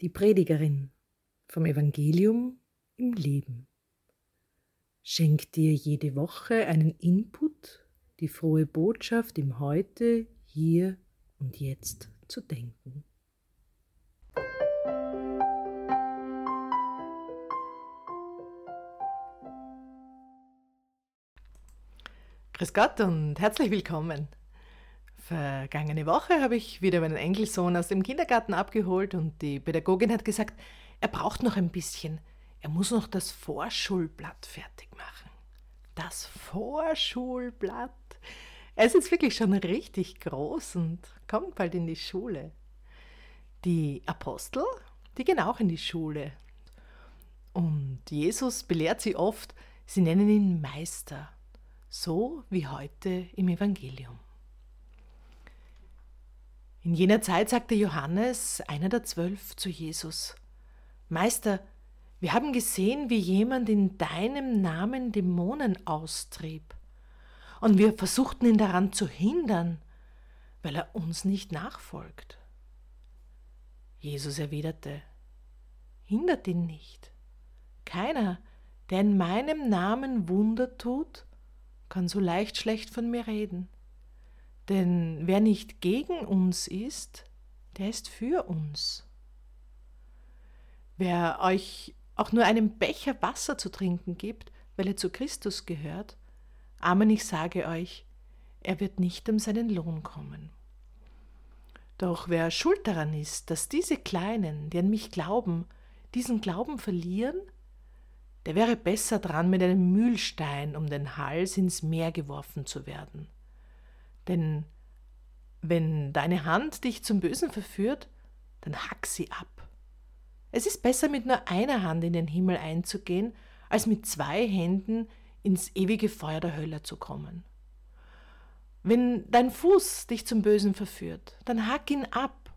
Die Predigerin vom Evangelium im Leben schenkt dir jede Woche einen Input, die frohe Botschaft im Heute, hier und jetzt zu denken. Grüß Gott und herzlich willkommen. Vergangene Woche habe ich wieder meinen Enkelsohn aus dem Kindergarten abgeholt und die Pädagogin hat gesagt, er braucht noch ein bisschen. Er muss noch das Vorschulblatt fertig machen. Das Vorschulblatt. Er ist jetzt wirklich schon richtig groß und kommt bald in die Schule. Die Apostel, die gehen auch in die Schule. Und Jesus belehrt sie oft, sie nennen ihn Meister, so wie heute im Evangelium. In jener Zeit sagte Johannes, einer der zwölf, zu Jesus, Meister, wir haben gesehen, wie jemand in deinem Namen Dämonen austrieb, und wir versuchten ihn daran zu hindern, weil er uns nicht nachfolgt. Jesus erwiderte, hindert ihn nicht. Keiner, der in meinem Namen Wunder tut, kann so leicht schlecht von mir reden. Denn wer nicht gegen uns ist, der ist für uns. Wer euch auch nur einen Becher Wasser zu trinken gibt, weil er zu Christus gehört, Amen, ich sage euch, er wird nicht um seinen Lohn kommen. Doch wer schuld daran ist, dass diese Kleinen, die an mich glauben, diesen Glauben verlieren, der wäre besser dran, mit einem Mühlstein um den Hals ins Meer geworfen zu werden. Denn wenn deine Hand dich zum Bösen verführt, dann hack sie ab. Es ist besser, mit nur einer Hand in den Himmel einzugehen, als mit zwei Händen ins ewige Feuer der Hölle zu kommen. Wenn dein Fuß dich zum Bösen verführt, dann hack ihn ab.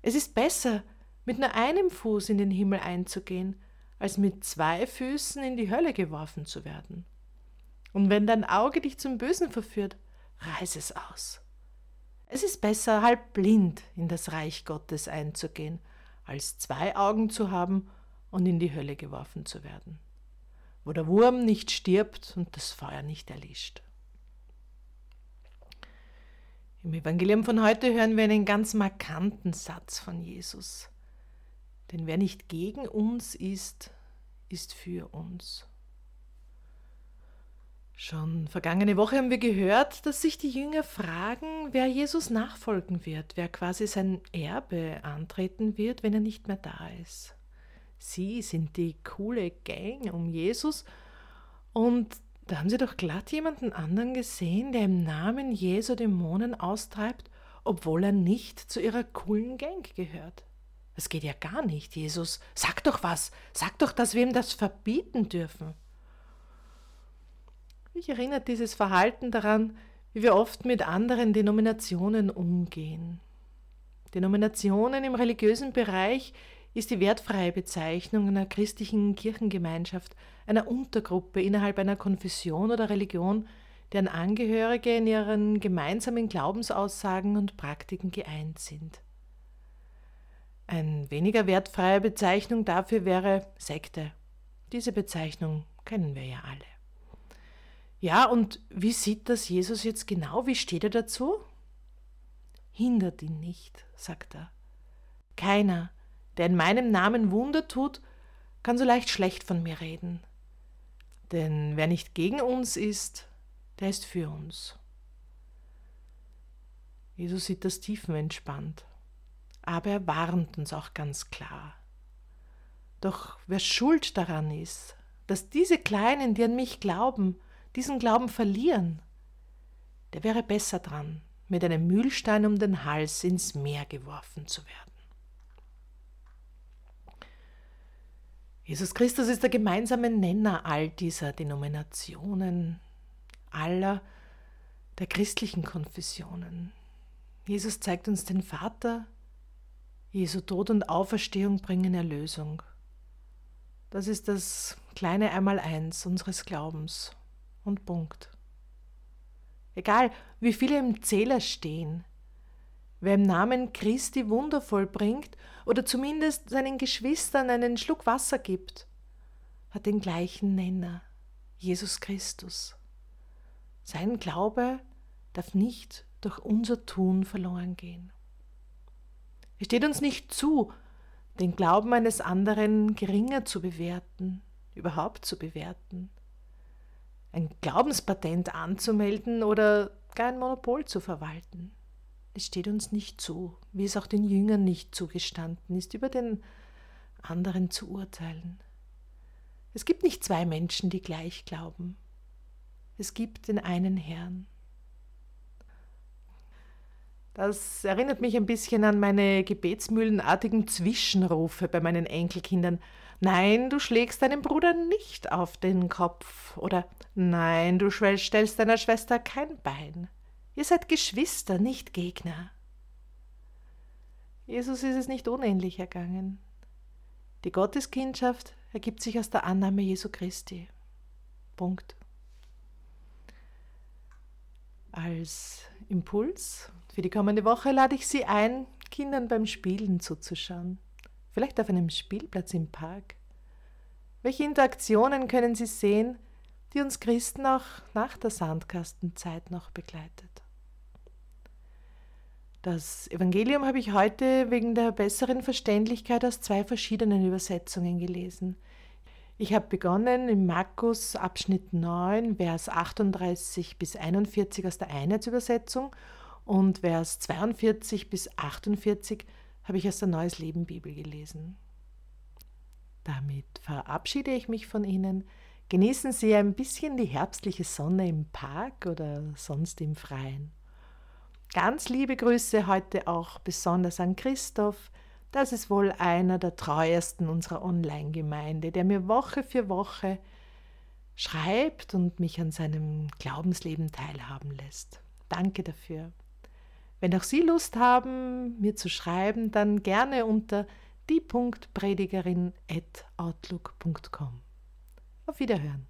Es ist besser, mit nur einem Fuß in den Himmel einzugehen, als mit zwei Füßen in die Hölle geworfen zu werden. Und wenn dein Auge dich zum Bösen verführt, reiß es aus. Es ist besser, halb blind in das Reich Gottes einzugehen, als zwei Augen zu haben und in die Hölle geworfen zu werden, wo der Wurm nicht stirbt und das Feuer nicht erlischt. Im Evangelium von heute hören wir einen ganz markanten Satz von Jesus. Denn wer nicht gegen uns ist, ist für uns. Schon vergangene Woche haben wir gehört, dass sich die Jünger fragen, wer Jesus nachfolgen wird, wer quasi sein Erbe antreten wird, wenn er nicht mehr da ist. Sie sind die coole Gang um Jesus und da haben sie doch glatt jemanden anderen gesehen, der im Namen Jesu Dämonen austreibt, obwohl er nicht zu ihrer coolen Gang gehört. Das geht ja gar nicht, Jesus. Sag doch was. Sag doch, dass wir ihm das verbieten dürfen. Mich erinnert dieses Verhalten daran, wie wir oft mit anderen Denominationen umgehen. Denominationen im religiösen Bereich ist die wertfreie Bezeichnung einer christlichen Kirchengemeinschaft, einer Untergruppe innerhalb einer Konfession oder Religion, deren Angehörige in ihren gemeinsamen Glaubensaussagen und Praktiken geeint sind. Eine weniger wertfreie Bezeichnung dafür wäre Sekte. Diese Bezeichnung kennen wir ja alle. Ja, und wie sieht das Jesus jetzt genau? Wie steht er dazu? Hindert ihn nicht, sagt er. Keiner, der in meinem Namen Wunder tut, kann so leicht schlecht von mir reden. Denn wer nicht gegen uns ist, der ist für uns. Jesus sieht das tiefenentspannt, aber er warnt uns auch ganz klar. Doch wer schuld daran ist, dass diese Kleinen, die an mich glauben, diesen Glauben verlieren, der wäre besser dran, mit einem Mühlstein um den Hals ins Meer geworfen zu werden. Jesus Christus ist der gemeinsame Nenner all dieser Denominationen, aller der christlichen Konfessionen. Jesus zeigt uns den Vater, Jesu Tod und Auferstehung bringen Erlösung. Das ist das kleine Einmaleins unseres Glaubens und Punkt. Egal, wie viele im Zähler stehen, Wer im Namen Christi Wunder vollbringt oder zumindest seinen Geschwistern einen Schluck Wasser gibt, hat den gleichen Nenner, Jesus Christus. Sein Glaube darf nicht durch unser Tun verloren gehen. Es steht uns nicht zu, den Glauben eines anderen geringer zu bewerten, überhaupt zu bewerten, ein Glaubenspatent anzumelden oder gar ein Monopol zu verwalten. Es steht uns nicht zu, wie es auch den Jüngern nicht zugestanden ist, über den anderen zu urteilen. Es gibt nicht zwei Menschen, die gleich glauben. Es gibt den einen Herrn. Das erinnert mich ein bisschen an meine gebetsmühlenartigen Zwischenrufe bei meinen Enkelkindern. Nein, du schlägst deinem Bruder nicht auf den Kopf. Oder nein, du stellst deiner Schwester kein Bein. Ihr seid Geschwister, nicht Gegner. Jesus ist es nicht unähnlich ergangen. Die Gotteskindschaft ergibt sich aus der Annahme Jesu Christi. Punkt. Als Impuls für die kommende Woche lade ich Sie ein, Kindern beim Spielen zuzuschauen. Vielleicht auf einem Spielplatz im Park. Welche Interaktionen können Sie sehen, die uns Christen auch nach der Sandkastenzeit noch begleitet? Das Evangelium habe ich heute wegen der besseren Verständlichkeit aus zwei verschiedenen Übersetzungen gelesen. Ich habe begonnen in Markus Abschnitt 9, Vers 38 bis 41 aus der Einheitsübersetzung und Vers 42 bis 48 habe ich aus der Neues Leben Bibel gelesen. Damit verabschiede ich mich von Ihnen. Genießen Sie ein bisschen die herbstliche Sonne im Park oder sonst im Freien. Ganz liebe Grüße heute auch besonders an Christoph. Das ist wohl einer der treuesten unserer Online-Gemeinde, der mir Woche für Woche schreibt und mich an seinem Glaubensleben teilhaben lässt. Danke dafür. Wenn auch Sie Lust haben, mir zu schreiben, dann gerne unter die.predigerin.outlook.com. Auf Wiederhören.